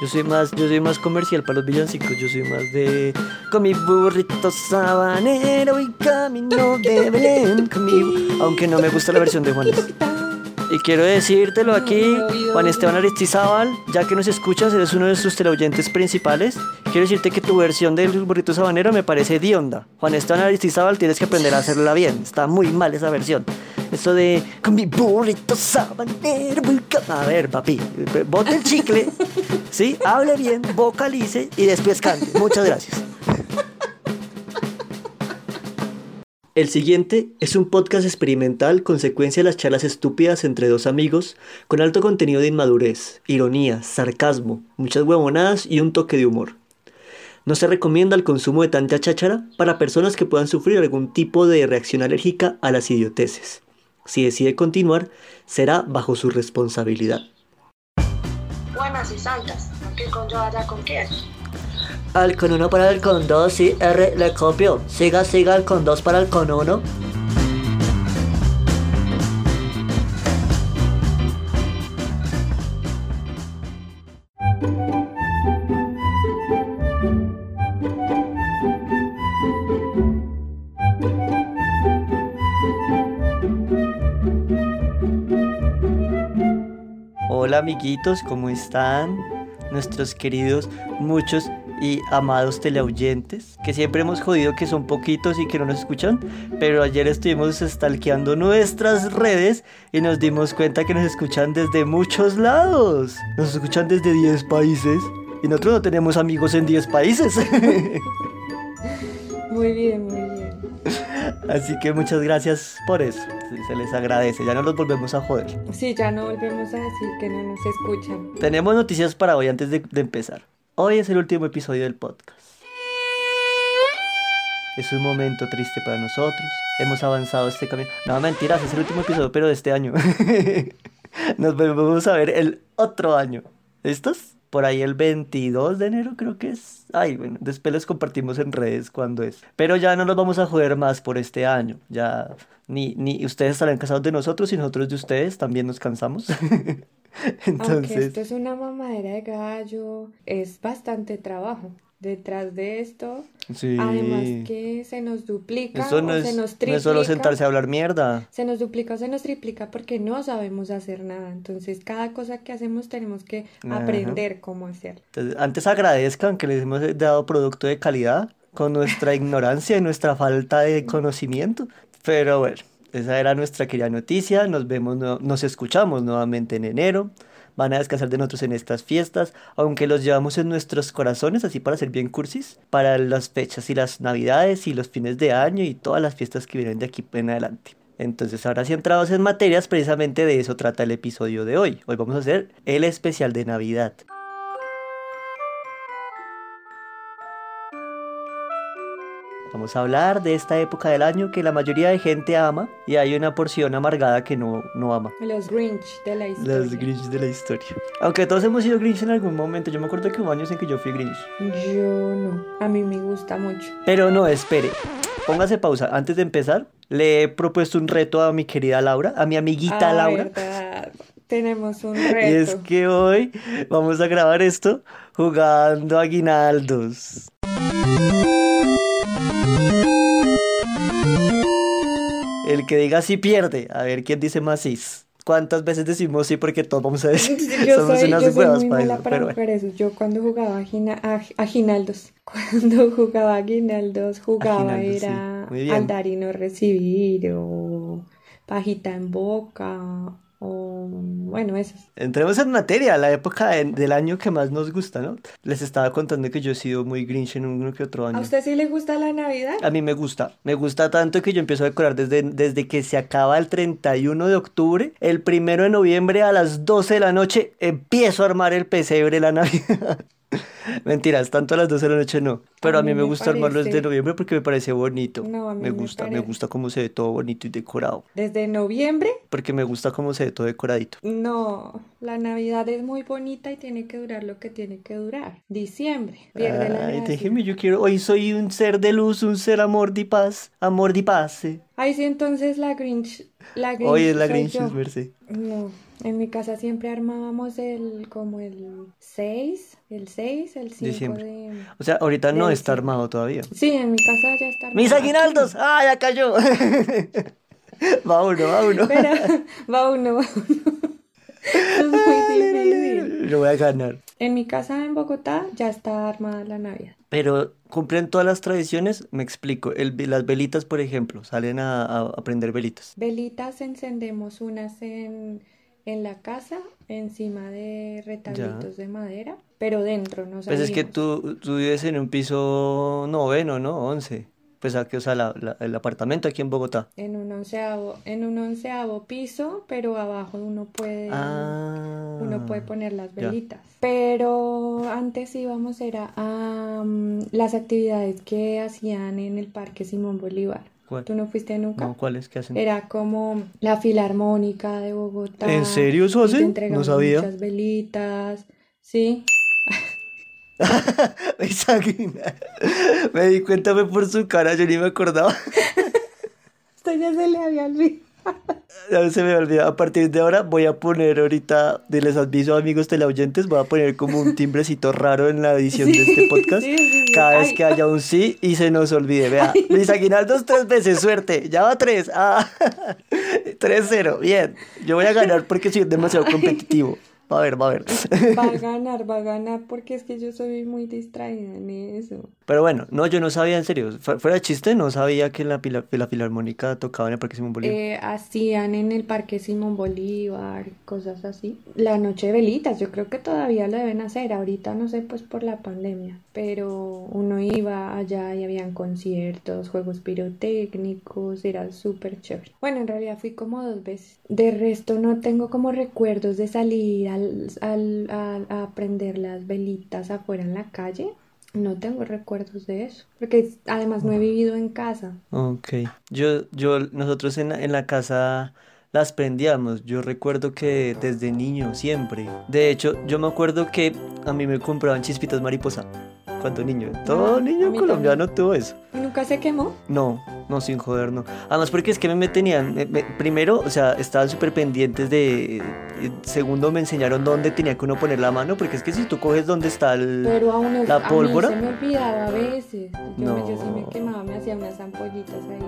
Yo soy más, yo soy más comercial para los villancicos. Yo soy más de con mi burrito sabanero y camino de Belén. Aunque no me gusta la versión de Juanes. Y quiero decírtelo aquí, Juan Esteban Aristizábal, ya que nos escuchas, eres uno de sus teleoyentes principales. Quiero decirte que tu versión del burrito sabanero me parece hedionda. Juan Esteban Aristizábal, tienes que aprender a hacerla bien. Está muy mal esa versión. Eso de con mi burrito sabanero. voy ca-". A ver, papi, bote el chicle, ¿sí? Hable bien, vocalice y después cante. Muchas gracias. El siguiente es un podcast experimental consecuencia de las charlas estúpidas entre dos amigos, con alto contenido de inmadurez, ironía, sarcasmo, muchas huevonadas y un toque de humor. No se recomienda el consumo de tanta cháchara para personas que puedan sufrir algún tipo de reacción alérgica a las idioteces. Si decide continuar, será bajo su responsabilidad. Buenas y santas, ¿qué con yo allá con quién? Al con uno para el con dos, sí, R le copio. Siga, siga el con dos para el con uno. Hola amiguitos, ¿cómo están? Nuestros queridos, muchos y amados teleoyentes, que siempre hemos jodido que son poquitos y que no nos escuchan, pero ayer estuvimos stalkeando nuestras redes y nos dimos cuenta que nos escuchan desde muchos lados. Nos escuchan desde 10 países y nosotros no tenemos amigos en 10 países. Muy bien, muy bien. Así que muchas gracias por eso. Se les agradece, ya no los volvemos a joder. Sí, ya no volvemos a decir que no nos escuchan. Tenemos noticias para hoy antes de, de empezar. Hoy es el último episodio del podcast. Es un momento triste para nosotros. Hemos avanzado este camino. No, mentiras, es el último episodio, pero de este año. Nos volvemos a ver el otro año. ¿Listos? Por ahí el 22 de enero creo que es. Ay, bueno, después les compartimos en redes cuándo es. Pero ya no nos vamos a joder más por este año. Ya ni, ni ustedes estarán cansados de nosotros y nosotros de ustedes también nos cansamos. Aunque Entonces, esto es una mamadera de gallo, es bastante trabajo. Detrás de esto, sí. además que se nos duplica Eso no o es, se nos no es triplica. solo sentarse a hablar mierda. Se nos duplica o se nos triplica porque no sabemos hacer nada. Entonces, cada cosa que hacemos tenemos que Ajá. aprender cómo hacerlo. Entonces, antes agradezcan que les hemos dado producto de calidad con nuestra ignorancia y nuestra falta de conocimiento. Pero bueno, esa era nuestra querida noticia. Nos vemos, no- nos escuchamos nuevamente en enero. Van a descansar de nosotros en estas fiestas, aunque los llevamos en nuestros corazones, así para ser bien cursis, para las fechas y las navidades y los fines de año y todas las fiestas que vienen de aquí en adelante. Entonces, ahora sí entrados en materias, precisamente de eso trata el episodio de hoy. Hoy vamos a hacer el especial de Navidad. Vamos a hablar de esta época del año que la mayoría de gente ama y hay una porción amargada que no, no ama. Los Grinch de la historia. Los Grinch de la historia. Aunque todos hemos sido Grinch en algún momento. Yo me acuerdo que hubo años en que yo fui Grinch. Yo no. A mí me gusta mucho. Pero no, espere. Póngase pausa. Antes de empezar, le he propuesto un reto a mi querida Laura, a mi amiguita Ah, Laura. verdad. Tenemos un Y es reto. que hoy vamos a grabar esto jugando aguinaldos. El que diga sí pierde. A ver quién dice más sí. ¿Cuántas veces decimos sí? Porque todos vamos a decir. Yo Somos soy, unas yo soy muy para mala eso, para pero bueno. eso. Yo cuando jugaba agina- ag- aguinaldos, cuando jugaba aguinaldos, jugaba Aguinaldos, sí. era bien. al dar y no recibir, o pajita en boca, o bueno, esos. Entremos en materia, la época de- del año que más nos gusta, ¿no? Les estaba contando que yo he sido muy Grinch en uno que otro año. ¿A usted sí le gusta la Navidad? A mí me gusta, me gusta tanto que yo empiezo a decorar desde, desde que se acaba el 31 de octubre, el primero de noviembre a las 12 de la noche empiezo a armar el pesebre de la Navidad. Mentiras, tanto a las 12 de la noche no, pero A a mí me me gusta armarlo desde noviembre porque me parece bonito. No, a mí me me gusta, me parece- gusta cómo se ve todo bonito y decorado, ¿Desde noviembre? porque me gusta cómo se ve todo decoradito. No, la Navidad es muy bonita y tiene que durar lo que tiene que durar. Diciembre, pierde la Ay, gracia. déjeme, yo quiero, hoy soy un ser de luz, un ser amor de paz, amor de paz. eh. Ay, sí, entonces la Grinch La Hoy Grinch es la Grinch. Merce. No, en mi casa siempre armábamos el, como el 6, el 6, el 5 Diciembre. de... O sea, ahorita no está armado todavía. Sí, en mi casa ya está ¡Mis armado. aguinaldos! ¡Ah, ya cayó! va uno, va uno. Pero va uno, va uno. Es muy difícil. Lo voy a ganar. En mi casa en Bogotá ya está armada la Navidad. Pero cumplen todas las tradiciones, me explico. El, las velitas, por ejemplo, salen a, a, a prender velitas. Velitas encendemos unas en, en la casa, encima de retablitos de madera, pero dentro, no Pues es que tú, tú vives en un piso noveno, ¿no? Once. Pues aquí, o sea, la- la- el apartamento aquí en Bogotá. En un onceavo, en un onceavo piso, pero abajo uno puede, Ah. uno puede poner las ya. velitas. Pero antes íbamos era a las actividades que hacían en el Parque Simón Bolívar. ¿Cuál? ¿Tú no fuiste nunca? No, ¿cuáles que hacen? Era como la Filarmónica de Bogotá. ¿En serio eso hacen? No sabía. muchas velitas. Sí. Me di cuenta fue por su cara, yo ni me acordaba. Esto ya se le había olvidado. Ya se me olvidó. A partir de ahora voy a poner ahorita, de les aviso amigos teleoyentes, voy a poner como un timbrecito raro en la edición de este podcast. Sí, sí, sí. Cada vez Ay. que haya un sí y se nos olvide. Vea, Luis Aguinaldos tres veces, suerte. Ya va tres. Ah, 3-0. Bien. Yo voy a ganar porque soy demasiado competitivo. Va a ver, va a ver. Va a ganar, va a ganar porque es que yo soy muy distraída en eso. Pero bueno, no, yo no sabía en serio. Fu- Fuera de chiste, no sabía que la, que la filarmónica tocaba en el Parque Simón Bolívar. Eh, hacían en el Parque Simón Bolívar, cosas así. La noche de velitas, yo creo que todavía lo deben hacer. Ahorita no sé, pues por la pandemia. Pero uno iba allá y habían conciertos, juegos pirotécnicos, era súper chévere. Bueno, en realidad fui como dos veces. De resto no tengo como recuerdos de salir al, al- a prender las velitas afuera en la calle. No tengo recuerdos de eso. Porque además no he vivido en casa. Ok. Yo, yo, nosotros en en la casa las prendíamos. Yo recuerdo que desde niño, siempre. De hecho, yo me acuerdo que a mí me compraban chispitas mariposa cuando niño. Todo Ah, a niño colombiano tuvo eso. ¿Y nunca se quemó? No, no, sin joder, no. Además, porque es que me, tenían, me- me- primero, o sea, estaban súper pendientes de, eh, segundo, me enseñaron dónde tenía que uno poner la mano, porque es que si tú coges dónde está el... Pero aún es- ¿La a mí pólvora? se me olvidaba a veces. Yo, me- yo sí me No. quemaba, me hacía unas ampollitas ahí.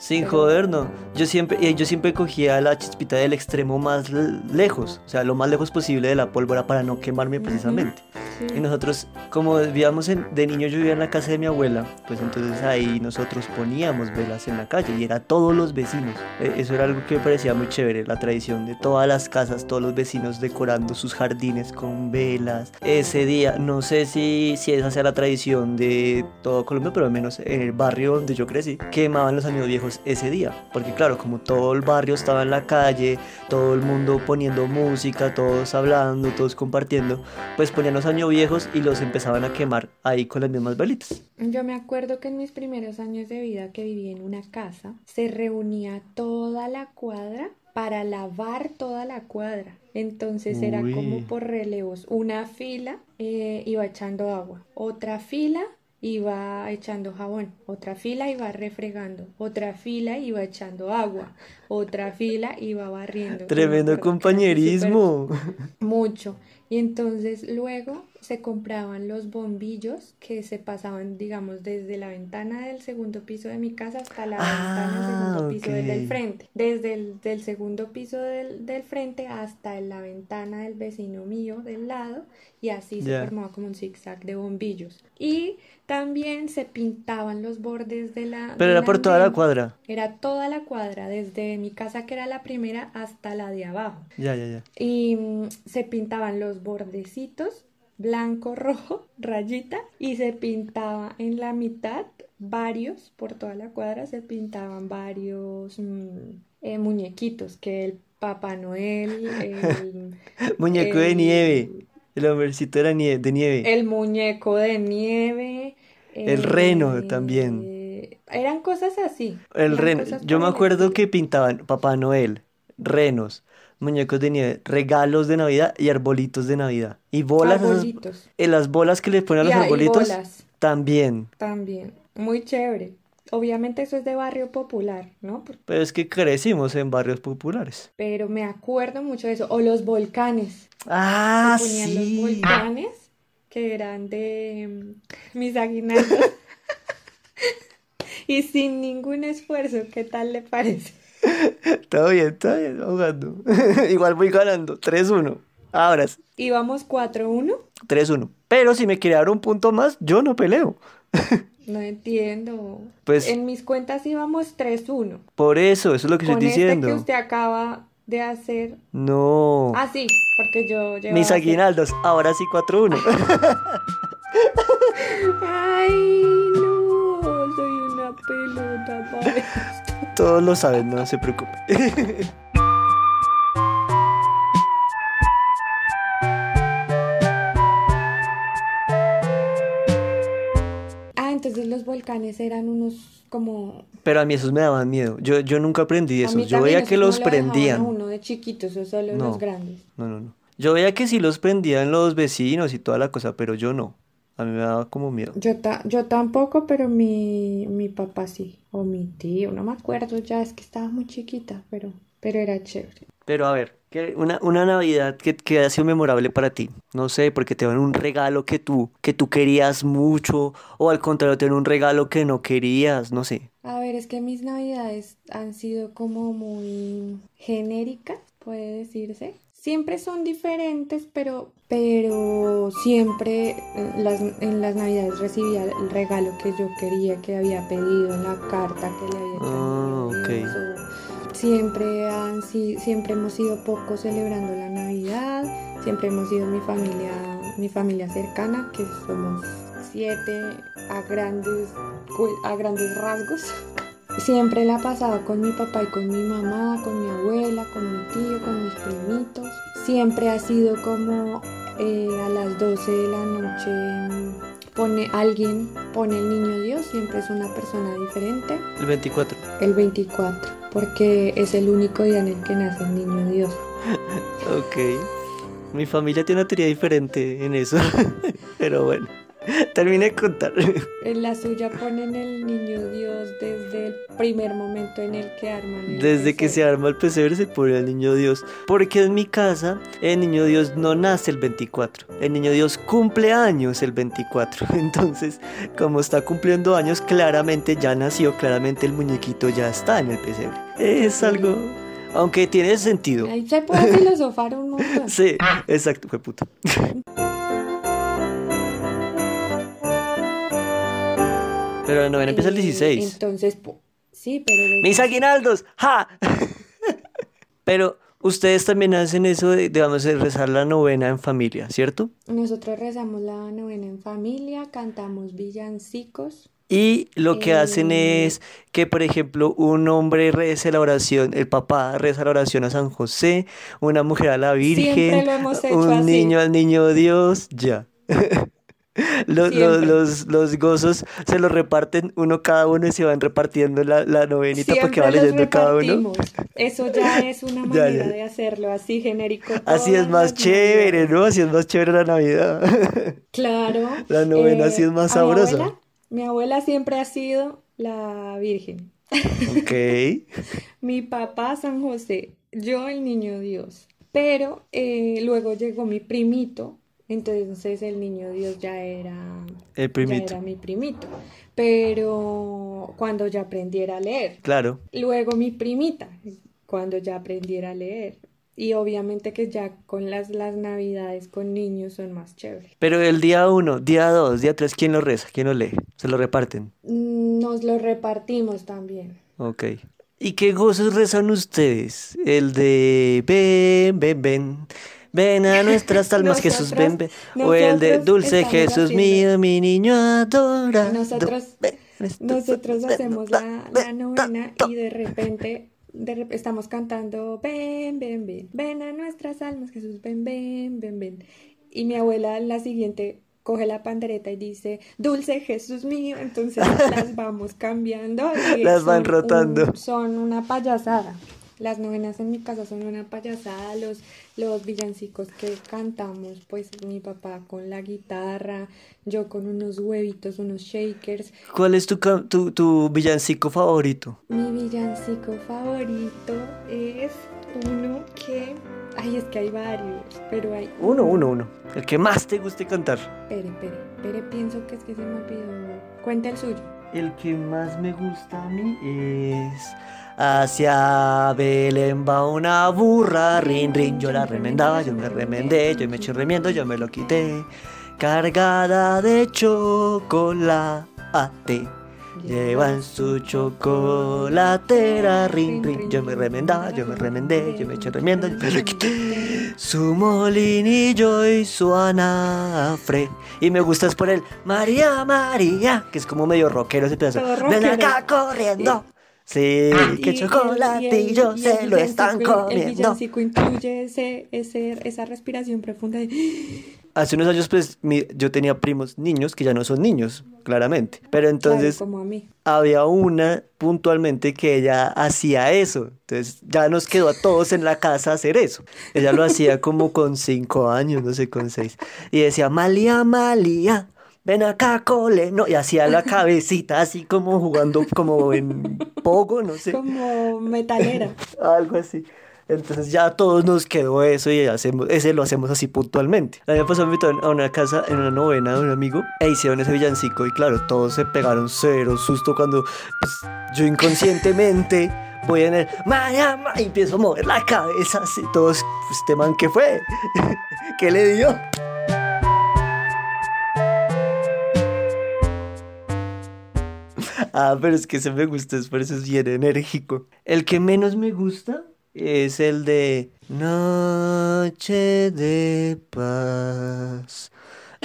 Sin Pero- joder, no. Yo siempre, yo siempre cogía la chispita del extremo más lejos, o sea, lo más lejos posible de la pólvora para no quemarme precisamente. Sí. Y nosotros, como vivíamos en, de niño, yo vivía en la casa de mi abuela, pues entonces ahí nosotros poníamos velas en la calle y era todos los vecinos. Eh, Eso era algo que me parecía muy chévere, la tradición de todas las casas, todos los vecinos decorando sus jardines con velas. Ese día, no sé si, si esa sea la tradición de todo Colombia, pero al menos en el barrio donde yo crecí, quemaban los años viejos ese día. Porque claro, como todo el barrio estaba en la calle, todo el mundo poniendo música, todos hablando, todos compartiendo, pues ponían los años viejos y los empezaban a quemar ahí con las mismas velitas. Yo me acuerdo que en mis primeros años de vida que viví en una casa, se reunía toda la cuadra para lavar toda la cuadra. Entonces era Uy. como por relevos. Una fila eh, iba echando agua, otra fila iba echando jabón, otra fila iba refregando, otra fila iba echando agua, otra fila iba barriendo. Yo me Tremendo compañerismo. mucho. Y entonces luego se compraban los bombillos que se pasaban, digamos, desde la ventana del segundo piso de mi casa hasta la ventana del Ah, segundo piso del, frente. Desde el del segundo piso del, del frente hasta la ventana del vecino mío del lado. Y así se formaba como un zigzag de bombillos. Y también se pintaban los bordes de la... Pero era por toda la cuadra. Era toda la cuadra, desde mi casa que era la primera hasta la de abajo. Ya, ya, ya. Y mm, se pintaban los bordecitos, blanco, rojo, rayita, y se pintaba en la mitad varios, por toda la cuadra se pintaban varios mm, eh, muñequitos, que el Papá Noel, el, Muñeco de nieve. El hombrecito era de nieve. el muñeco de nieve, El reno eh, también. Eran cosas así. El reno. Yo me acuerdo que pintaban Papá Noel, renos, muñecos de nieve, regalos de Navidad y arbolitos de Navidad. Y bolas, esas- Arbolitos. eh, las bolas que le ponen a los y arbolitos bolas. también. También, muy chévere. obviamente eso es de barrio popular, ¿no? Pero es que crecimos en barrios populares. Pero me acuerdo mucho de eso. O los volcanes. Ah, Se ponían los sí. volcanes que eran de mm, mis aguinaldos. y sin ningún esfuerzo, ¿qué tal le parece? Todo bien, todo bien, jugando. Igual voy ganando. 3-1. Ahora sí, Íbamos 4-1. 3-1. Pero si me quiere dar un punto más, yo no peleo. No entiendo. Pues- En mis cuentas íbamos 3-1. Por eso, eso es lo que Con estoy este diciendo. que usted acaba de hacer. No. Ah, sí, porque yo llevaba Mis aguinaldos, ahora sí 4-1. Ay, no, soy una pelota esto. Todos lo saben, no se preocupe. Ah, entonces los volcanes eran unos como... Pero a mí esos me daban miedo. Yo, yo nunca aprendí eso. Yo veía que los no prendían. uno de chiquitos, o solo No. los grandes. No, no, no. Yo veía que sí los prendían los vecinos y toda la cosa, pero yo no. A mí me daba como miedo. Yo, ta- yo tampoco, pero mi, mi papá sí, o mi tío, no me acuerdo ya, es que estaba muy chiquita, pero, pero era chévere. Pero a ver, ¿qué- una, una Navidad que, que ha sido memorable para ti. No sé, porque te dan un regalo que tú, que tú querías mucho, o al contrario, te dan un regalo que no querías, no sé. A ver, es que mis navidades han sido como muy genéricas, puede decirse. Siempre son diferentes, pero, pero siempre en las, en las navidades recibía el regalo que yo quería, que había pedido en la carta que le había hecho al Ah, Siempre, han, si- siempre hemos sido pocos celebrando la Navidad, siempre hemos sido mi familia, mi familia cercana, que somos siete a grandes, a grandes rasgos. Siempre la pasaba con mi papá y con mi mamá, con mi abuela, con mi tío, con mis primitos. Siempre ha sido como eh, a las 12 de la noche mm, pone alguien pone el niño Dios, siempre es una persona diferente. El 24. El 24, porque es el único día en el que nace el niño Dios. Ok. Mi familia tiene una teoría diferente en eso. Pero bueno. Terminé de contar. En la suya ponen el niño Dios desde el primer momento en el que arman el Desde que se arma el pesebre se pone el niño Dios. Porque en mi casa el niño Dios no nace el 24. El niño Dios cumple años el 24. Entonces, como está cumpliendo años, claramente ya nació, claramente el muñequito ya está en el pesebre. Es algo... Aunque tiene sentido. Ahí se puede filosofar un montón. Sí, exacto, fue puto. Pero la novena empieza el Eh, 16. Entonces, sí, pero... ¡Mis aguinaldos! ¡Ja! Pero ustedes también hacen eso de, de, vamos a rezar la novena en familia, ¿cierto? Nosotros rezamos la novena en familia, cantamos villancicos. Y lo que hacen Eh. es que, por ejemplo, un hombre reza la oración, el papá reza la oración a San José, una mujer a la Virgen, Siempre lo hemos hecho un así. niño al niño Dios, ya. Los, los, los, los gozos se los reparten uno cada uno y se van repartiendo la, la novenita para que Siempre va leyendo cada uno. Eso ya es una manera ya. de hacerlo, así genérico. Así es más chévere. ¿no? Así es más chévere la Navidad. Claro. La novena sí es más a mi sabrosa. abuela- Mi abuela siempre ha sido la Virgen. ok. Mi papá San José, yo el niño Dios. Pero eh, luego llegó mi primito, entonces el niño Dios ya era, El ya primito. era mi primito. Pero cuando ya aprendiera a leer. Claro. Luego mi primita, cuando ya aprendiera a leer. Y obviamente que ya con las, las navidades con niños son más chéveres. Pero el día uno, día dos, día tres, ¿quién lo reza? ¿Quién lo lee? Se lo reparten. Mm, Nos lo repartimos también. Ok. ¿Y qué gozos rezan ustedes? El de ven, ven, ven. Ven a nuestras almas, Jesús, ven, ven. O el de dulce Jesús haciendo- mío, mi niño adora. Nosotros, nosotros hacemos la, la novena y de repente de estamos cantando ven, ven, ven, ven a nuestras almas, Jesús, ven, ven, ven, ven. Y mi abuela la siguiente coge la pandereta y dice, dulce Jesús mío, entonces las vamos cambiando. y Las van son rotando. un- son una payasada. Las novenas en mi casa son una payasada, los, los villancicos que cantamos, pues mi papá con la guitarra, yo con unos huevitos, unos shakers. ¿Cuál es tu, tu, tu villancico favorito? Mi villancico favorito es uno que... Ay, es que hay varios, pero hay... Uno, uno, uno. El que más te guste cantar. Espere, espere, espere, pienso que es que se me olvidó. Cuenta el suyo. El que más me gusta a mí es Hacia Belén va una burra, rin rin, yo la remendaba, yo me remendé, yo me eché remiendo, yo me lo quité, cargada de chocolate. Lleva en su chocolatera, rin rin, yo me remendaba, yo me remendé, yo me eché remiendo, yo me lo quité. Su molinillo y su anafre. Y me gusta es por el María María, que es como medio rockero ese pedazo. Ven acá corriendo. Sí, que y el- chocolatillo el se lo están villancico- El comiendo. villancico incluye ese, ese, esa respiración profunda de... Hace unos años, pues, mi- yo tenía primos niños que ya no son niños, claramente. Pero entonces Claro, como a mí. había una puntualmente que ella hacía eso. Entonces ya nos quedó a todos en la casa hacer eso. Ella lo hacía como con cinco años, no sé, con seis. Y decía, Malía, Malía, ven acá, cole. No, y hacía la cabecita así como jugando como en pogo, no sé. Como metalera. Algo así. Entonces ya a todos nos quedó eso y hacemos, ese lo hacemos así puntualmente. La vez invitaron a una casa en una novena de un amigo e hicieron ese villancico y claro, todos se pegaron cero susto cuando pues, yo inconscientemente voy en el "Maya, ma", y empiezo a mover la cabeza así. Todos, pues, este man, ¿qué fue? ¿Qué le dio? Ah, pero es que ese me gusta, es por eso es bien enérgico. El que menos me gusta es el de Noche de Paz.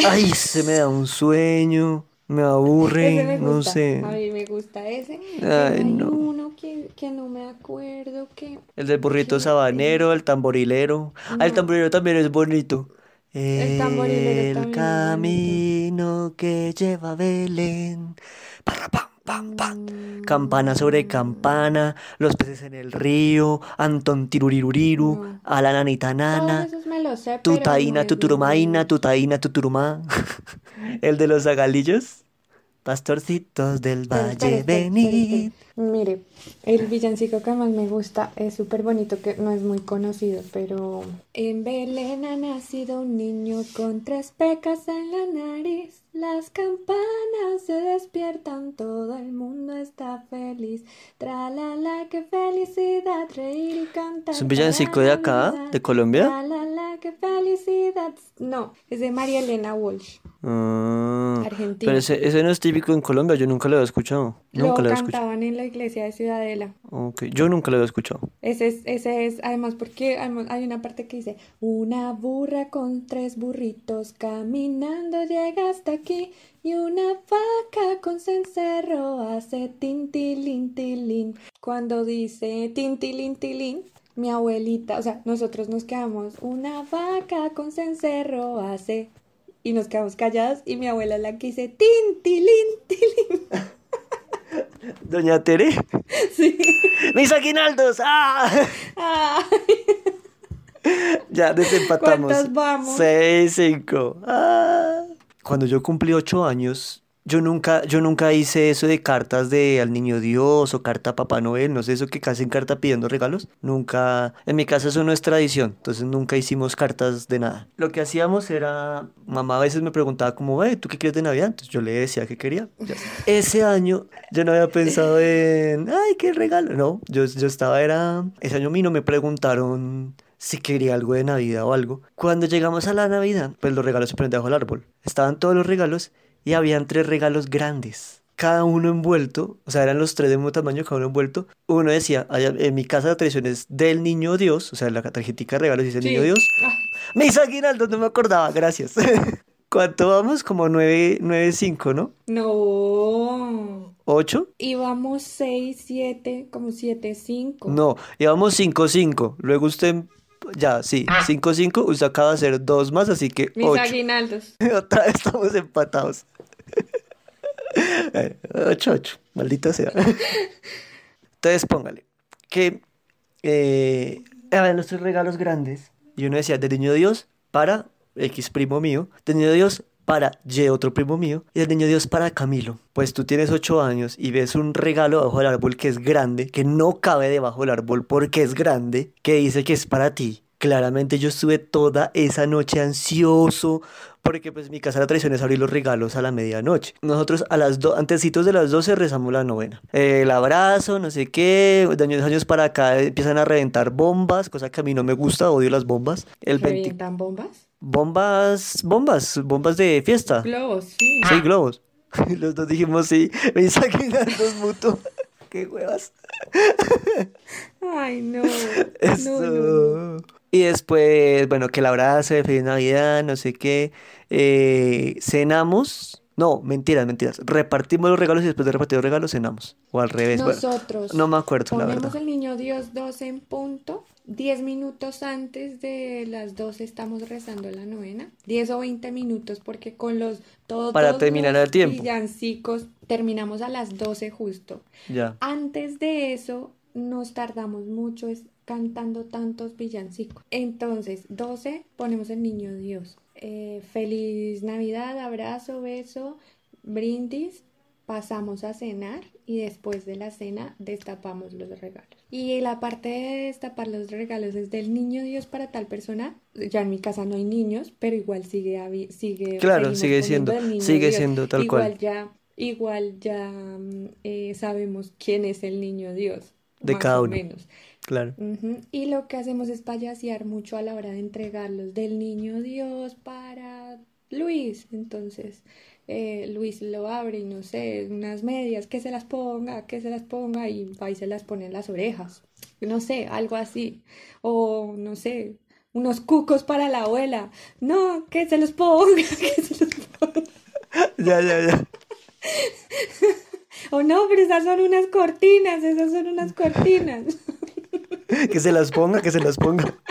Ay, se me da un sueño, me aburre, Ese me no sé. A mí me gusta ese. Ay, hay no. uno que, que no me acuerdo que... El del burrito sabanero, el tamborilero. Ah, el tamborilero también es bonito. El tamborilero El también es camino que lleva a Belén. Pam, pam. Campana sobre campana, los peces en el río, Anton tiruriruriru, No. nana, tuturumaína, ninguno. tutaína, tuturumá. El de los agalillos. Pastorcitos del valle, espere, espere, espere, venid. espere. Mire, el villancico que más me gusta es súper bonito, que no es muy conocido, pero... En Belén ha nacido un niño con tres pecas en la nariz. Las campanas se despiertan, todo el mundo está feliz. Tra la la, qué felicidad, reír y cantar. ¿Es un villancico de acá, de Colombia? Tra la la, qué felicidad. No, es de María Elena Walsh. Ah, Argentina. pero ese, ese no es típico en Colombia, yo nunca lo había escuchado. Nunca Lo había escuchado. cantaban en la iglesia de Ciudadela. Ok, yo nunca lo había escuchado. Ese es, ese es, además, porque hay una parte que dice, una burra con tres burritos caminando llega hasta aquí y una vaca con cencerro hace tintilín, tilín. Cuando dice tintilín, tilín, mi abuelita, o sea, nosotros nos quedamos, una vaca con cencerro hace, y nos quedamos callados y mi abuela es la que dice tintilín, tilín. Doña Tere. Sí. ¡Mis aguinaldos! ¡Ah! Ya desempatamos. ¿Cuántos vamos? Seis, cinco. Ah. Cuando yo cumplí ocho años, yo nunca, yo nunca hice eso de cartas de al niño Dios o carta a Papá Noel, no sé, eso que hacen carta pidiendo regalos. Nunca, en mi casa eso no es tradición, entonces nunca hicimos cartas de nada. Lo que hacíamos era, mamá a veces me preguntaba como, "Ey, ¿tú qué quieres de Navidad? Entonces yo le decía que quería. Ese año yo no había pensado en, ay, qué regalo. No, yo, yo estaba, era, ese año a mí no me preguntaron si quería algo de Navidad o algo. Cuando llegamos a la Navidad, pues los regalos se ponen debajo del árbol. Estaban todos los regalos y habían tres regalos grandes. Cada uno envuelto, o sea, eran los tres del mismo tamaño, cada uno envuelto. Uno decía, "Allá- en mi casa la tradición es del niño Dios, o sea, la tarjetita de regalos dice Sí. niño Dios. Ah, Mis aguinaldos, no me acordaba, gracias. ¿Cuánto vamos? Como nueve, nueve, cinco, ¿no? No. ¿Ocho? Íbamos 6, 7, como 7, 5. No, íbamos cinco, cinco. Luego usted, ya, sí, cinco, cinco. Usted acaba de hacer dos más, así que Mis ocho. aguinaldos. Otra vez estamos empatados. Eh, Ocho, ocho, maldita sea. Entonces póngale que eh, los tres regalos grandes. Y uno decía, de niño Dios para X primo mío, de niño Dios para Y otro primo mío, y el niño Dios para Camilo. Pues tú tienes ocho años y ves un regalo debajo del árbol que es grande, que no cabe debajo del árbol porque es grande, que dice que es para ti. Claramente yo estuve toda esa noche ansioso, porque pues mi casa la tradición es abrir los regalos a la medianoche. Nosotros a las dos, antesitos de las 12 rezamos la novena. el abrazo, no sé qué, de años, años para acá empiezan a reventar bombas, cosa que a mí no me gusta, odio las bombas. El ¿Reventan bombas? Bombas, bombas, bombas de fiesta. Globos, sí. Sí, globos. Los dos dijimos sí, me dos mutuos. Qué huevas. Ay, no. Eso. Y después, bueno, que el abrazo de Feliz Navidad, no sé qué. Eh, cenamos. No, mentiras, mentiras. Repartimos los regalos y después de repartir los regalos cenamos. O al revés. Nosotros. no me acuerdo, la verdad. Ponemos el niño Dios 12 en punto. 10 minutos antes de las 12 estamos rezando la novena. 10 o 20 minutos porque con los todos Para terminar los el tiempo. villancicos terminamos a las 12 justo. Ya. Antes de eso nos tardamos mucho cantando tantos villancicos. Entonces, 12 ponemos el niño Dios. Eh, feliz Navidad, abrazo, beso, brindis, pasamos a cenar y después de la cena destapamos los regalos. Y la parte de destapar los regalos es del niño Dios para tal persona. Ya en mi casa no hay niños, pero igual sigue sigue Claro, sigue siendo sigue siendo tal igual Ya, igual ya mm, eh, sabemos quién es el niño Dios. De cada uno. Menos. Claro. Y lo que hacemos es payasear mucho a la hora de entregarlos del niño Dios para Luis. Entonces, eh, Luis lo abre y no sé, unas medias, que se las ponga, que se las ponga y va y se las pone en las orejas. No sé, algo así. O no sé, unos cucos para la abuela. No, que se los ponga, que se los ponga. ya, ya, ya. o no, pero esas son unas cortinas, esas son unas cortinas. Que se las ponga, que se las ponga.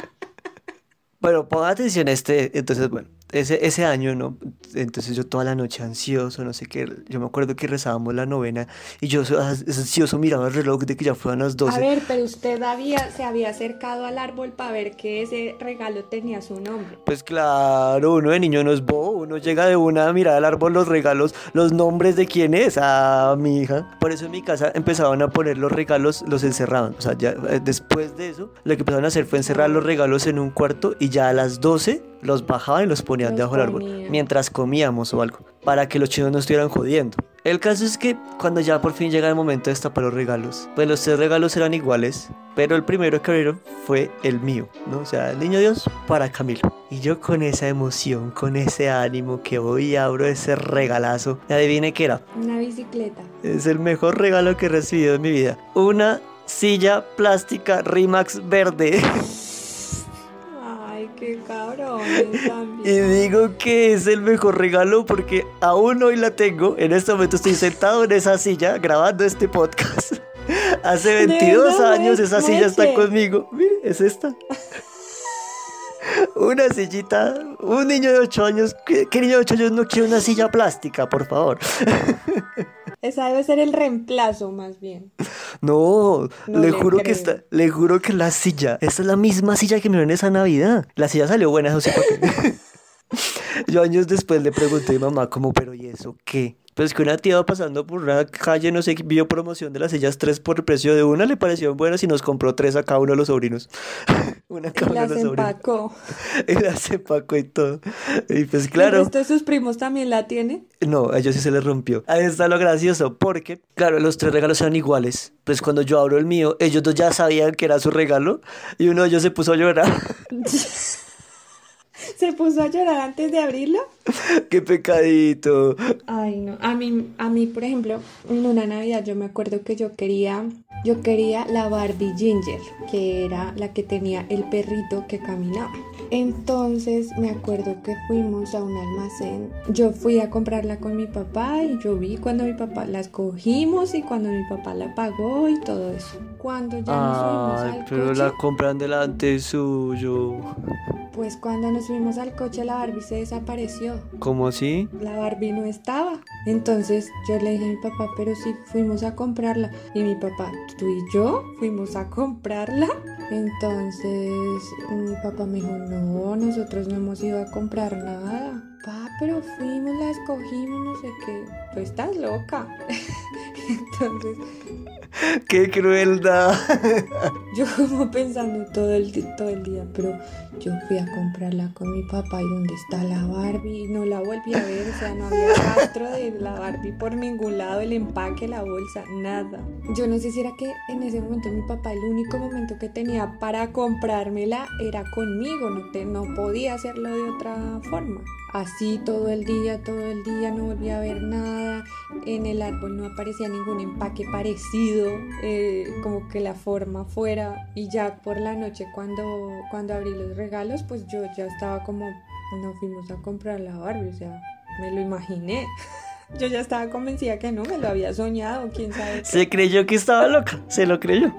Bueno, ponga atención a este, entonces, bueno, ese, ese año, ¿no? Entonces yo toda la noche ansioso, no sé qué, yo me acuerdo que rezábamos la novena y yo ansioso miraba el reloj de que ya fueron las 12. A ver, pero usted había, se había acercado al árbol para ver que ese regalo tenía su nombre. Pues claro, uno de niño no es bobo, uno llega de una a mirar al árbol los regalos, los nombres de quién es, a mi hija. Por eso en mi casa empezaban a poner los regalos, los encerraban, o sea, ya eh, después de eso, lo que empezaron a hacer fue encerrar los regalos en un cuarto y ya a las 12 los bajaban y los ponían debajo del árbol mientras comíamos o algo, para que los chinos no estuvieran jodiendo. El caso es que cuando ya por fin llega el momento de destapar los regalos, pues los tres regalos eran iguales, pero el primero que abrieron fue el mío, ¿no? O sea, el niño Dios para Camilo. Y yo con esa emoción, con ese ánimo que voy y abro ese regalazo, adivine qué era. Una bicicleta. Es el mejor regalo que he recibido en mi vida. Una silla plástica Rimax verde. qué cabrón. y digo que es el mejor regalo porque aún hoy la tengo. En este momento estoy sentado en esa silla grabando este podcast. Hace 22 años esa silla está conmigo. Mire, es esta. Una sillita, un niño de 8 años. ¿Qué, niño de 8 años no quiere una silla plástica, por favor? Esa debe ser el reemplazo, más bien. No, le, juro que está, le juro que la silla, esta es la misma silla que me dio en esa Navidad. La silla salió buena, eso sí, porque... Yo años después le pregunté a mi mamá, como, pero ¿y eso qué? Pues que una tía va pasando por una calle, no sé, vio promoción de las sillas tres por el precio de una, le parecieron buenas y nos compró tres a cada uno de los sobrinos. una cada uno de los empacó. Y las empacó y todo. Y pues claro. ¿Esto de sus primos también la tiene? No, a ellos sí se les rompió. Ahí está lo gracioso, porque, claro, los tres regalos eran iguales. Pues cuando yo abro el mío, ellos dos ya sabían que era su regalo y uno de ellos se puso a llorar. ¿Se puso a llorar antes de abrirlo? ¡Qué pecadito! Ay, no. A mí, a mí, por ejemplo, en una Navidad yo me acuerdo que yo quería, yo quería la Barbie Ginger, que era la que tenía el perrito que caminaba. Entonces me acuerdo que fuimos a un almacén. Yo fui a comprarla con mi papá y yo vi cuando mi papá la escogimos y cuando mi papá la pagó y todo eso. cuando ya nos subimos al pero coche, la compran delante suyo. pues cuando nos subimos al coche la Barbie se desapareció. ¿Cómo así? La Barbie no estaba. Entonces yo le dije a mi papá, pero sí fuimos a comprarla. Y mi papá, tú y yo fuimos a comprarla. Entonces mi papá me dijo, no, nosotros no hemos ido a comprar nada. Pa, pero fuimos, la escogimos, no sé qué. Tú estás loca. Entonces ¡Qué crueldad! yo como pensando todo el, todo el día, pero yo fui a comprarla con mi papá y ¿dónde está la Barbie? No la volví a ver, o sea, no había rastro de la Barbie por ningún lado, el empaque, la bolsa, nada. Yo no sé si era que en ese momento mi papá, el único momento que tenía para comprármela era conmigo, no, te, no podía hacerlo de otra forma. Así todo el día, todo el día, no volví a ver nada. En el árbol no aparecía ningún empaque parecido, eh, como que la forma fuera. Y ya por la noche cuando, cuando abrí los regalos, pues yo ya estaba como, no fuimos a comprar la Barbie, o sea, me lo imaginé. Yo ya estaba convencida que no, me lo había soñado, quién sabe. qué. Se creyó que estaba loca, se lo creyó.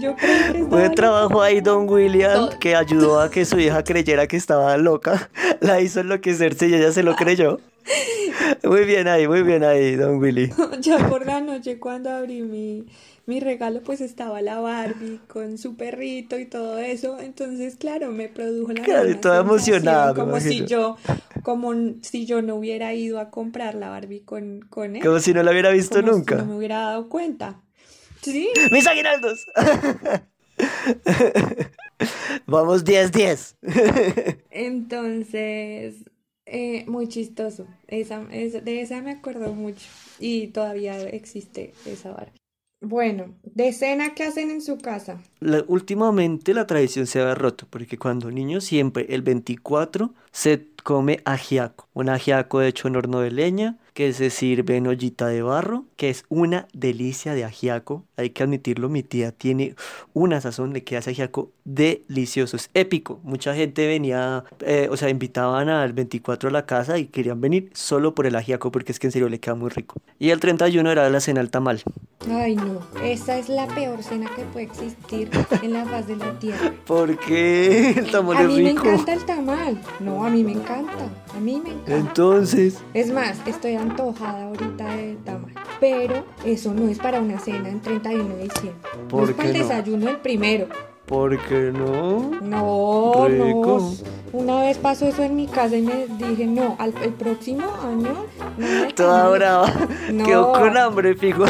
Yo creo que estaba Buen loca. trabajo ahí, Don William, que ayudó a que su hija creyera que estaba loca. La hizo enloquecerse y ella se lo creyó. Muy bien ahí, muy bien ahí, Don Willy. Ya por la noche cuando abrí mi, mi regalo, pues estaba la Barbie con su perrito y todo eso. Entonces, claro, me produjo la Claro, toda emocionada, como si yo, como si yo no hubiera ido a comprar la Barbie con, con él. Como si no la hubiera visto como si nunca. no me hubiera dado cuenta. Sí, ¡Mis aguinaldos! Vamos 10-10. entonces, eh, muy chistoso. Esa, es- de esa me acuerdo mucho y todavía existe esa Barbie. Bueno, de cena, ¿qué hacen en su casa? La- últimamente la tradición se ha roto, porque cuando niños siempre el 24 se come ajiaco. Un ajiaco hecho en horno de leña, que se sirve en ollita de barro, que es una delicia de ajiaco. Hay que admitirlo, mi tía tiene una sazón de que hace ajiaco delicioso, es épico. Mucha gente venía, eh, o sea, invitaban al 24 a la casa y querían venir solo por el ajiaco, porque es que en serio le queda muy rico. Y el 31 era la cena al tamal. Ay, no, esa es la peor cena que puede existir en la faz de la tierra. Porque el tamal A es mí me rico. encanta el tamal. No, a mí me encanta. A mí me encanta. Entonces, Es más, estoy antojada ahorita de tamal. Pero eso no es para una cena en 31 de diciembre. No ¿Por es para el no? desayuno el primero. ¿Por qué no? No, Rico. no. Una vez pasó eso en mi casa y me dije, no, al, el próximo año. nada de Toda brava. No. Quedó con hambre, fijo.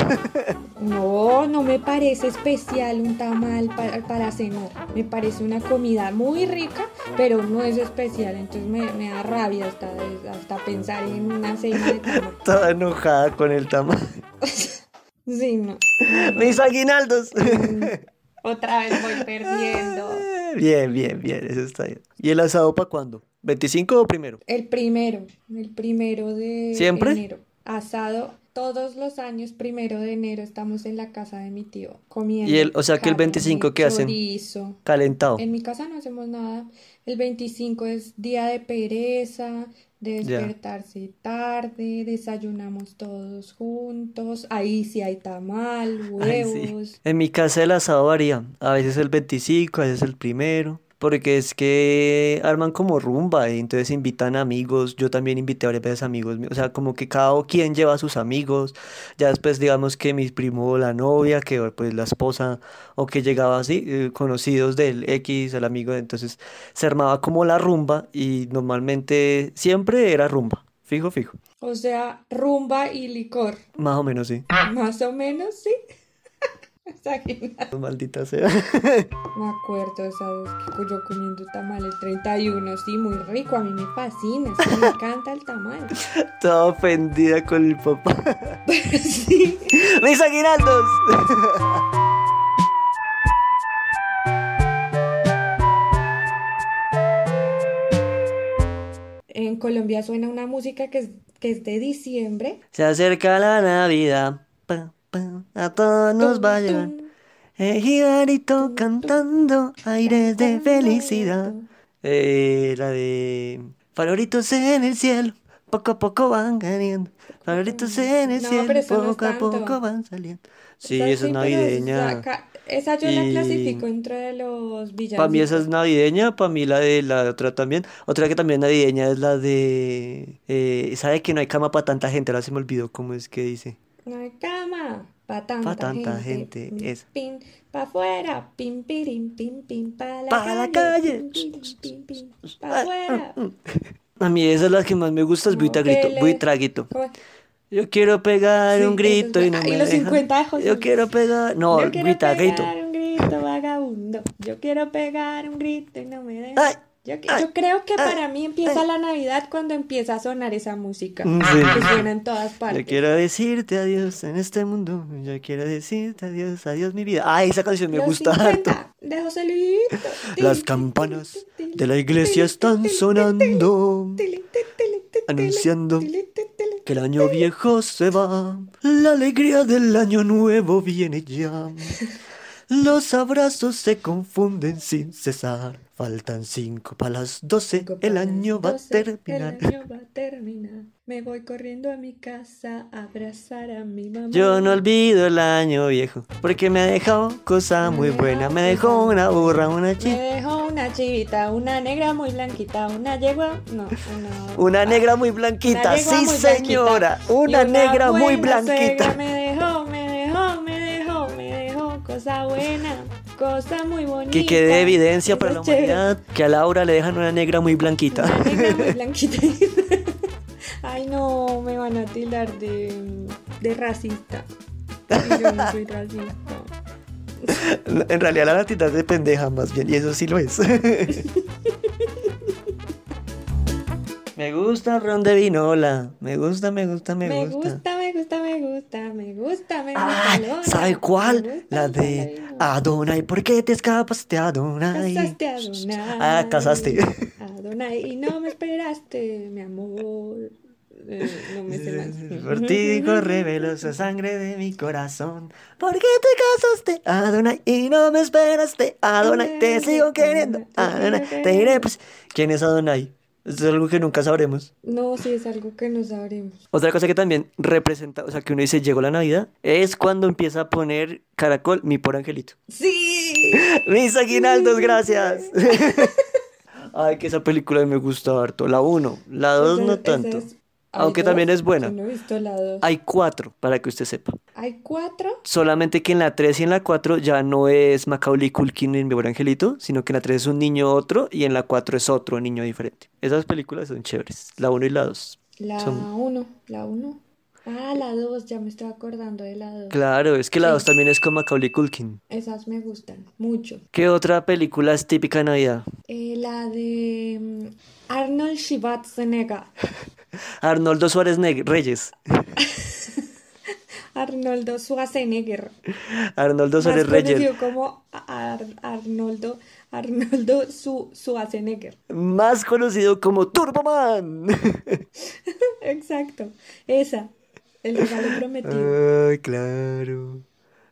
No, no me parece especial un tamal para, para cenar. Me parece una comida muy rica, pero no es especial. Entonces me, me da rabia hasta, hasta pensar en una cena de tamal. Toda enojada con el tamal. Sí, no. Mis aguinaldos. Otra vez voy perdiendo. Bien, bien, bien, eso está bien. ¿Y el asado para cuándo? ¿25 o primero? El primero, el primero de ¿Siempre? enero. Asado todos los años, primero de enero, estamos en la casa de mi tío comiendo. Y el- o sea que el carne, 25, ¿qué hacen? chorizo. Calentado. En mi casa no hacemos nada. El 25 es día de pereza, de despertarse tarde, desayunamos todos juntos. Ahí sí hay tamal, Ay, sí. huevos. En mi casa el asado varía. A veces el 25, a veces el primero. Porque es que arman como rumba y entonces invitan amigos. Yo también invité varias veces amigos. O sea, como que cada quien lleva a sus amigos. Ya después digamos que mi primo, la novia, que pues la esposa, o que llegaba así, eh, conocidos del X, el amigo. Entonces se armaba como la rumba y normalmente siempre era rumba. Fijo, fijo. O sea, rumba y licor. Más o menos, sí. Más o menos, sí. Exagerado. Maldita sea. Me acuerdo esa vez que yo comiendo tamal el 31, sí, muy rico, a mí me fascina, sí, me encanta el tamal. Toda ofendida con el papá. Sí. ¡Mis aguinaldos! En Colombia suena una música que es, que es de diciembre. Se acerca la Navidad. pa, a todos nos va a llevar. tum, Ejibarito cantando aires de felicidad. Eh, la de farolitos en el cielo. poco a poco van ganando. Favoritos en el No, cielo, no poco a poco van saliendo. Sí, Esa es navideña. Esa, esa yo la clasifico entre los villancicos. Para mí esa es navideña, para mí la de la otra también. Otra que también es navideña es la de... Eh, ¿sabe que no hay cama para tanta gente? Ahora se me olvidó cómo es que dice. No hay cama pa' tanta, Pa' tanta gente. gente, esa. Pin, pa' afuera, pim, pirim, pim, pim, pa' la Pa' la calle. calle. Pim, pirim, pim, pim, pa' afuera. A mí esa es la que más me gusta, es No, buita grito. ¿Cómo es? Yo quiero pegar Sí, un grito es y no ah, me y los dejan. 50 de José Yo quiero pegar... No, Yo quiero pegar un grito vagabundo. Yo quiero pegar un grito y no me dejan. Ay, Yo, creo que para mí empieza la Navidad cuando empieza a sonar esa música. Mm, sí. Que suena en todas Yo partes. quiero decirte adiós en este mundo. Yo quiero decirte adiós, adiós mi vida. Ay, esa canción me Los gusta harto. 50 de José Luis. Las campanas de la iglesia están sonando, anunciando que el año viejo se va. La alegría del año nuevo viene ya. Los abrazos se confunden sin cesar. Faltan cinco para las doce. El año las va a 12, terminar. El año va a terminar. Me voy corriendo a mi casa a abrazar a mi mamá. Yo no olvido el año viejo, porque me ha dejado cosa muy buena. Me dejó una burra, una Me chica. dejó una chivita, una negra muy blanquita, una yegua. No, una. Una negra muy blanquita, una sí muy blanquita. señora, Y una negra muy blanquita. Me dejó, me dejó, me dejó, me dejó cosa buena, cosa muy bonita. Que quede evidencia para la humanidad que a Laura le dejan una negra muy blanquita. Una negra muy blanquita. Ay, no, me van a tildar de, de racista. Yo no soy racista. En realidad la es de pendeja más bien, y eso sí lo es. Me gusta el ron de vinola. Me gusta, me gusta, me, Me gusta. gusta, me gusta, me gusta, me gusta, me gusta. Ah, Lola. ¿sabe Me cuál? gusta La de. Adonai. ¿Por qué te escapaste, Adonai? Casaste Adonai. Ah, casaste. Adonai, y no me esperaste, mi amor. Eh, no me sé más. Por ti corre velosa sangre de mi corazón. ¿Por qué te casaste, Adonai? Y no me esperaste, Adonai. Te sigo queriendo, Adonai. Te diré, pues, ¿quién es Adonai? Eso es algo que nunca sabremos. No, sí, es algo que no sabremos. Otra cosa que también representa, o sea, que uno dice llegó la Navidad, es cuando empieza a poner Caracol, mi por angelito. ¡Sí! Mis aguinaldos, gracias. Ay, que esa película me gusta harto. La 1, la 2 Esa- no tanto. es- Aunque ¿Hay también dos? es buena. No he visto la dos. Hay cuatro, para que usted sepa. ¿Hay cuatro? Solamente que en la 3 y en la 4 ya no es Macaulay Culkin en Mi Buen Angelito, sino que en la 3 es un niño otro y en la 4 es otro niño diferente. Esas películas son chéveres, la 1 y la 2. La Son- uno, la uno. Ah, la dos, ya me estoy acordando de la dos. Claro, es que la Sí. 2 también es con Macaulay Culkin. Esas me gustan mucho. ¿Qué otra película es típica de Navidad? Eh, la de mm, Arnold Schwarzenegger. Arnoldo Suárez Neg- Reyes. Arnoldo Schwarzenegger. Arnoldo Más Suárez Reyes. conocido como Ar- Arnoldo, Arnoldo Su- Schwarzenegger. Más conocido como Turboman. Exacto, esa. El regalo prometido. Ay, claro.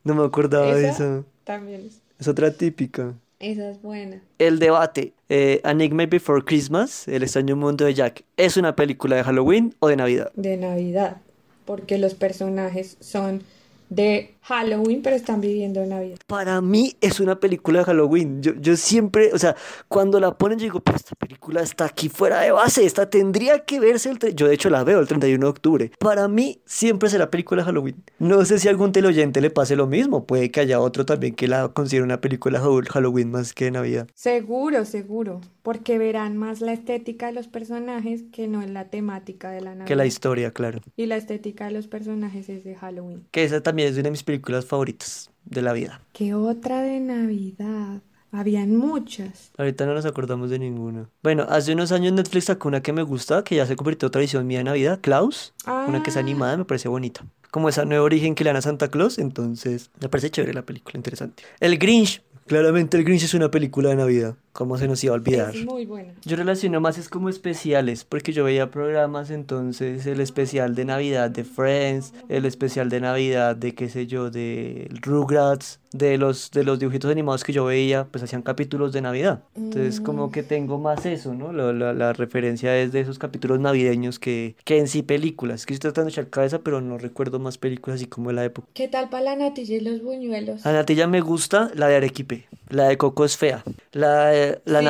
No me acordaba de Esa eso. también es. Es otra típica. Esa es buena. El debate. Eh, A Nightmare Before Christmas, El extraño mundo de Jack, ¿es una película de Halloween o de Navidad? De Navidad. Porque los personajes son de Halloween, pero están viviendo en Navidad. Para mí es una película de Halloween. Yo, yo siempre, o sea, cuando la ponen, yo digo, pero esta película está aquí fuera de base. Esta tendría que verse el. Yo, de hecho, la veo el 31 de octubre. Para mí, siempre será película de Halloween. No sé si a algún teleoyente le pase lo mismo. Puede que haya otro también que la considere una película de Halloween más que de Navidad. Seguro, seguro. Porque verán más la estética de los personajes que no en la temática de la Navidad. Que la historia, claro. Y la estética de los personajes es de Halloween. Que esa también es una de mis películas favoritas de la vida. ¿Qué otra de Navidad? Habían muchas. Ahorita no nos acordamos de ninguna. Bueno, hace unos años Netflix sacó una que me gusta, que ya se convirtió en tradición mía de Navidad, Klaus. Una que es Ah. animada, me parece bonita. Como esa nueva origen que le dan a Santa Claus, entonces me parece chévere la película, interesante. El Grinch, claramente el Grinch es una película de Navidad. ¿Cómo se nos iba a olvidar? Es muy buena. Yo relaciono más es como especiales, porque yo veía programas, entonces el especial de Navidad de Friends, el especial de Navidad de qué sé yo, de Rugrats, de los de los dibujitos animados que yo veía, pues hacían capítulos de Navidad. Entonces como que tengo más eso, ¿no? La, la, la referencia es de esos capítulos navideños que, que en sí películas. Es que estoy tratando de echar cabeza, pero no recuerdo más películas así como de la época. ¿Qué tal para la natilla y los buñuelos? La natilla me gusta, la de Arequipe. La de Coco es fea. La, de- la, Sí,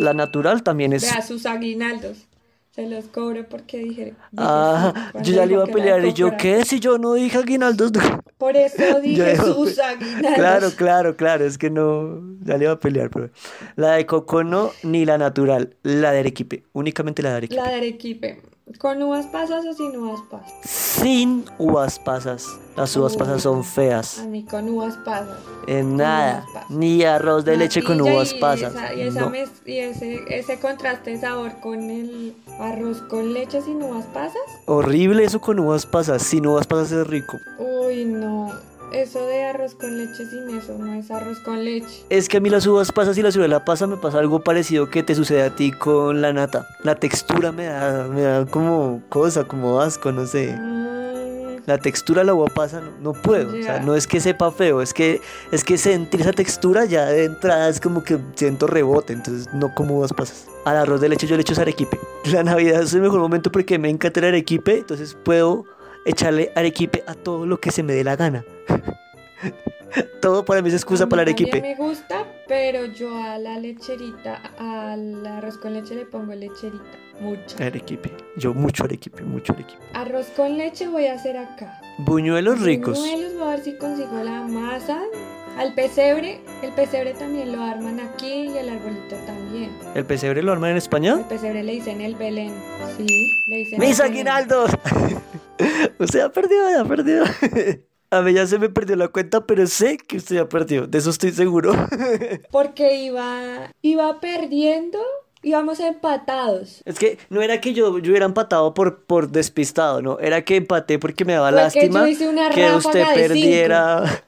nat- natural también es... Vea sus aguinaldos. Se los cobro porque dije. Ah, yo ya le iba a pelear y yo, ¿qué? Si yo no dije aguinaldos. Por eso dije sus aguinaldos. Claro, claro, claro, es que no, ya le iba a pelear, pero la de Coco no, ni la natural, la de Arequipe, únicamente la de Arequipe. La de Arequipe. ¿Con uvas pasas o sin uvas pasas? Sin uvas pasas, las uvas pasas son feas, A mí con uvas pasas. en nada, pasas. ni arroz de leche con uvas y pasas, esa- y esa no. mez- y ese, ese contraste de sabor con el arroz con leche sin uvas pasas. Horrible eso con uvas pasas, sin uvas pasas es rico. Uy, no. Eso de arroz con leche sin eso no es arroz con leche. Es que a mí las uvas pasas y la ciruela pasa me pasa algo parecido que te sucede a ti con la nata. La textura me da, me da como cosa, como asco, no sé. Mm, La textura de la uva pasa no, no puedo, o sea, no es que sepa feo, es que es que sentir esa textura ya de entrada es como que siento rebote, entonces no como uvas pasas. Al arroz de leche yo le echo arequipe. La Navidad es el mejor momento porque me encanta el arequipe, entonces puedo echarle arequipe a todo lo que se me dé la gana. todo para mí es excusa a mí para el arequipe. me gusta, pero yo a la lecherita, al arroz con leche le pongo lecherita. Mucha. Arequipe, yo mucho arequipe, mucho arequipe. Arroz con leche voy a hacer acá. Buñuelos ricos. Buñuelos, voy a ver si consigo la masa. Al pesebre, el pesebre también lo arman aquí y el arbolito también. ¿El pesebre lo arman en El España? pesebre le dicen el Belén. Sí, le dicen ¡Mis el aguinaldos! usted ha perdido, ya ha perdido. A mí ya se me perdió la cuenta, pero sé que usted ya perdió. De eso estoy seguro. Porque iba, iba perdiendo, íbamos empatados. Es que no era que yo, yo hubiera empatado por, por despistado, no. Era que empaté porque me daba Fue que lástima yo hice una que usted de perdiera.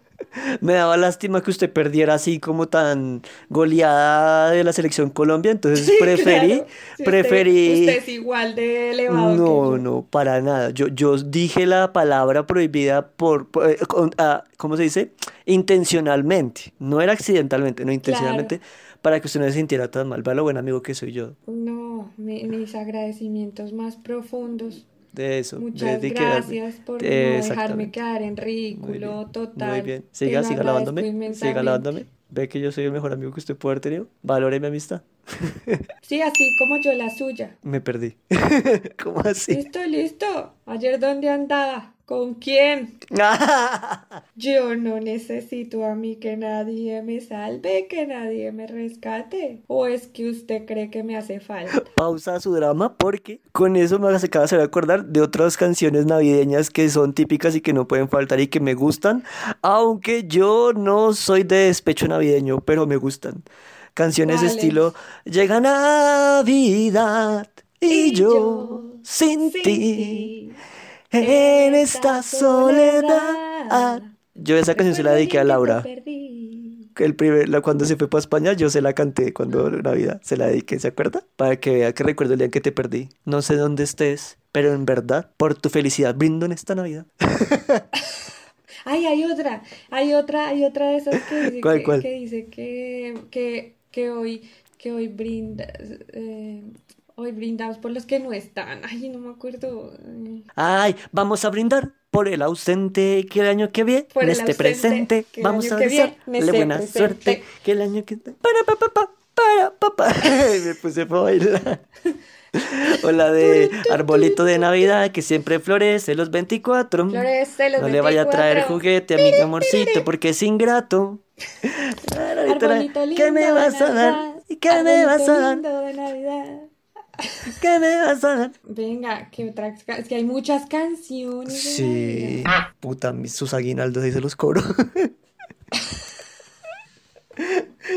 Me daba lástima que usted perdiera así como tan goleada de la selección Colombia, entonces Sí, preferí, claro. Si preferí. Usted, es igual de elevado que No, yo. no, para nada. Yo, yo dije la palabra prohibida por, por- eh, con- ah, ¿cómo se dice? Intencionalmente. No era accidentalmente, no intencionalmente, para que usted no se sintiera tan mal. Vea lo buen amigo que soy yo. No, mi- mis agradecimientos más profundos. De eso. Muchas de, de quedarme- gracias por no dejarme quedar en Muy ridículo bien, total. Muy bien. Siga, siga lavándome. Siga lavándome. Ve que yo soy el mejor amigo que usted puede haber tenido. Valore mi amistad. Sí, así como yo la suya. Me perdí. ¿Cómo así? Listo, listo. Ayer dónde andaba. ¿Con quién? Yo no necesito a mí que nadie me salve, que nadie me rescate. ¿O es que usted cree que me hace falta? Pausa su drama porque con eso me acaba de hacer acordar de otras canciones navideñas que son típicas y que no pueden faltar y que me gustan. Aunque yo no soy de despecho navideño, pero me gustan. Canciones ¿Cuáles? estilo Llega Navidad y, yo, sin ti. En esta soledad. Yo esa canción se la dediqué a Laura. El primer, la, cuando se fue para España, yo se la canté cuando Navidad. Se la dediqué, ¿se acuerda? Para que vea que recuerdo el día en que te perdí. No sé dónde estés, pero en verdad, por tu felicidad, brindo en esta Navidad. Ay, hay otra, hay otra, hay otra de esas que dice ¿Cuál, que, cuál? que dice que, que, que hoy, que hoy brinda, eh, hoy brindamos por los que no están. Ay, no me acuerdo. Ay, vamos a brindar por el ausente que el año que viene Por el esté ausente, presente. que el Vamos a desearle buena presente. suerte que el año que para pa, pa, pa, para pa, pa. Me puse a bailar. O la de arbolito de Navidad que siempre florece los 24. Florece los no le vaya a traer 24. juguete a mi amorcito porque es ingrato. Arbolito lindo ¿Qué me vas a dar? ¿Qué me vas a dar? ¿Qué me vas a dar? Venga, que otra, es que hay muchas canciones. Sí. Navidad. Puta, mis, sus aguinaldos ahí se los cobro.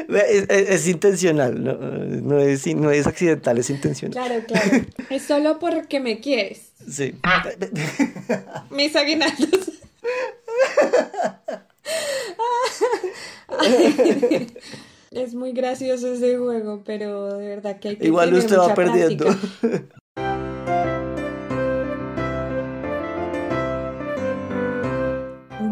Es, es- es intencional, no, no es, no es accidental, es intencional. Claro, claro. Es solo porque me quieres. Sí. Mis aguinaldos. Es muy gracioso ese juego, pero de verdad que hay que Igual tener usted va perdiendo. práctica.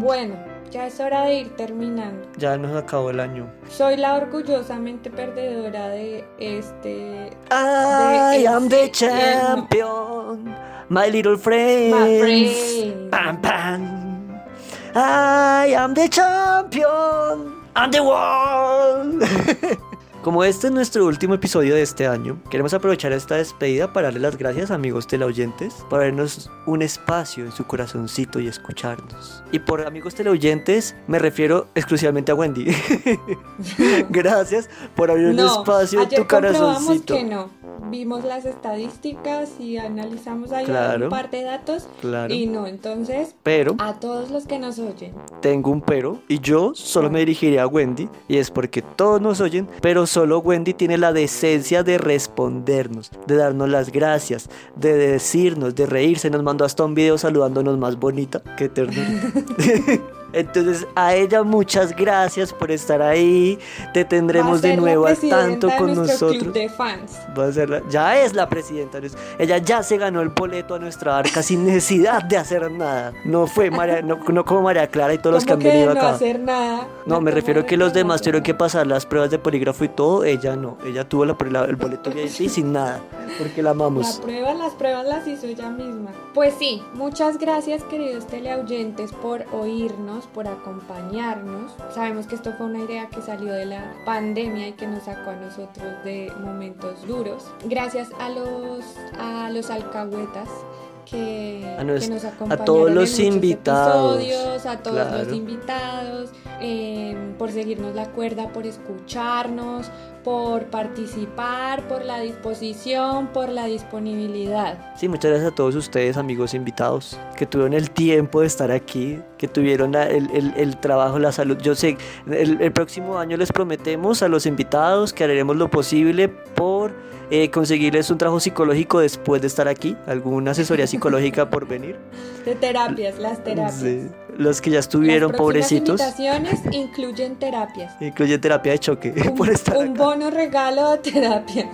Bueno, ya es hora de ir terminando. Ya nos acabó el año. Soy la orgullosamente perdedora de este I De am the ese- champion, my little friend. My friend. Pam, pam. I am the champion on the wall! Como este es nuestro último episodio de este año, queremos aprovechar esta despedida para darle las gracias amigos teleoyentes por darnos un espacio en su corazoncito y escucharnos. Y por amigos teleoyentes me refiero exclusivamente a Wendy. gracias por abrir un espacio en tu corazoncito. que no. Vimos las estadísticas y analizamos ahí Claro. un par de datos Claro. y no, entonces Pero a todos los que nos oyen, tengo un pero y yo solo me dirigiría a Wendy y es porque todos nos oyen, pero solo Wendy tiene la decencia de respondernos, de darnos las gracias, de decirnos, de reírse, nos mandó hasta un video saludándonos más bonita que ternura. Entonces a ella muchas gracias por estar ahí, te a tendremos de la nuevo al tanto con nuestro club nosotros. de fans. Va a ser la- ya es la presidenta. de- Ella ya se ganó el boleto a nuestra arca sin necesidad de hacer nada. No fue María, no, no como María Clara y todos los que han ¿Cómo venido no acá. hacer nada? No, me ¿Cómo refiero de que los demás tuvieron que pasar las pruebas de polígrafo y todo. Ella no. Ella tuvo la, la- el boleto VIP sin nada. Porque la La amamos. prueba, las pruebas las hizo ella misma. Pues sí, muchas gracias queridos teleoyentes por oírnos, por acompañarnos. Sabemos que esto fue una idea que salió de la pandemia y que nos sacó a nosotros de momentos duros. Gracias a los, a los alcahuetas. Que, A nos- que nos a acompañaron todos los invitados, episodios, a todos claro. los invitados, eh, por seguirnos la cuerda, por escucharnos, por participar, por la disposición, por la disponibilidad. Sí, muchas gracias a todos ustedes, amigos invitados, que tuvieron el tiempo de estar aquí, que tuvieron el, el- el trabajo, la salud. Yo sé, el, el próximo año les prometemos a los invitados que haremos lo posible por eh, conseguirles un trabajo psicológico después de estar aquí, alguna asesoría psicológica por venir. De terapias, las terapias. Sí, Los que ya estuvieron, Las pobrecitos, invitaciones incluyen terapias. incluye terapia de choque por Un, estar un acá. bono regalo de terapia.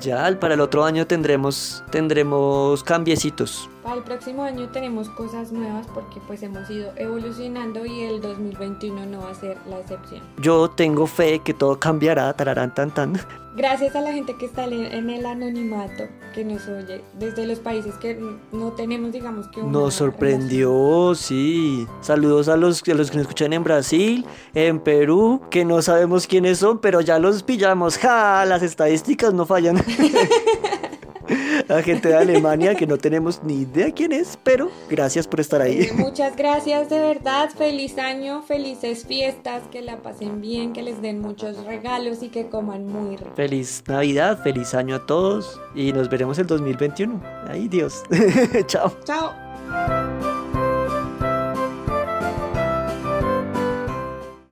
Ya, para el otro año tendremos, tendremos cambiecitos. Para el próximo año tenemos cosas nuevas porque pues hemos ido evolucionando y el 2021 no va a ser la excepción. Yo tengo fe que todo cambiará, tararán tan tan. Gracias a la gente que está en el anonimato, que nos oye desde los países que no tenemos, digamos que una Nos sorprendió, sí. Saludos a los, a los que nos escuchan en Brasil, en Perú, que no sabemos quiénes son, pero ya los pillamos. ¡Ja! Las estadísticas no fallan. La gente de Alemania, que no tenemos ni idea quién es, pero gracias por estar ahí. Eh, muchas gracias, de verdad. Feliz año, felices fiestas, que la pasen bien, que les den muchos regalos y que coman muy rico. Feliz Navidad, feliz año a todos y nos veremos el 2021. Ay, Dios. Chao. Chao.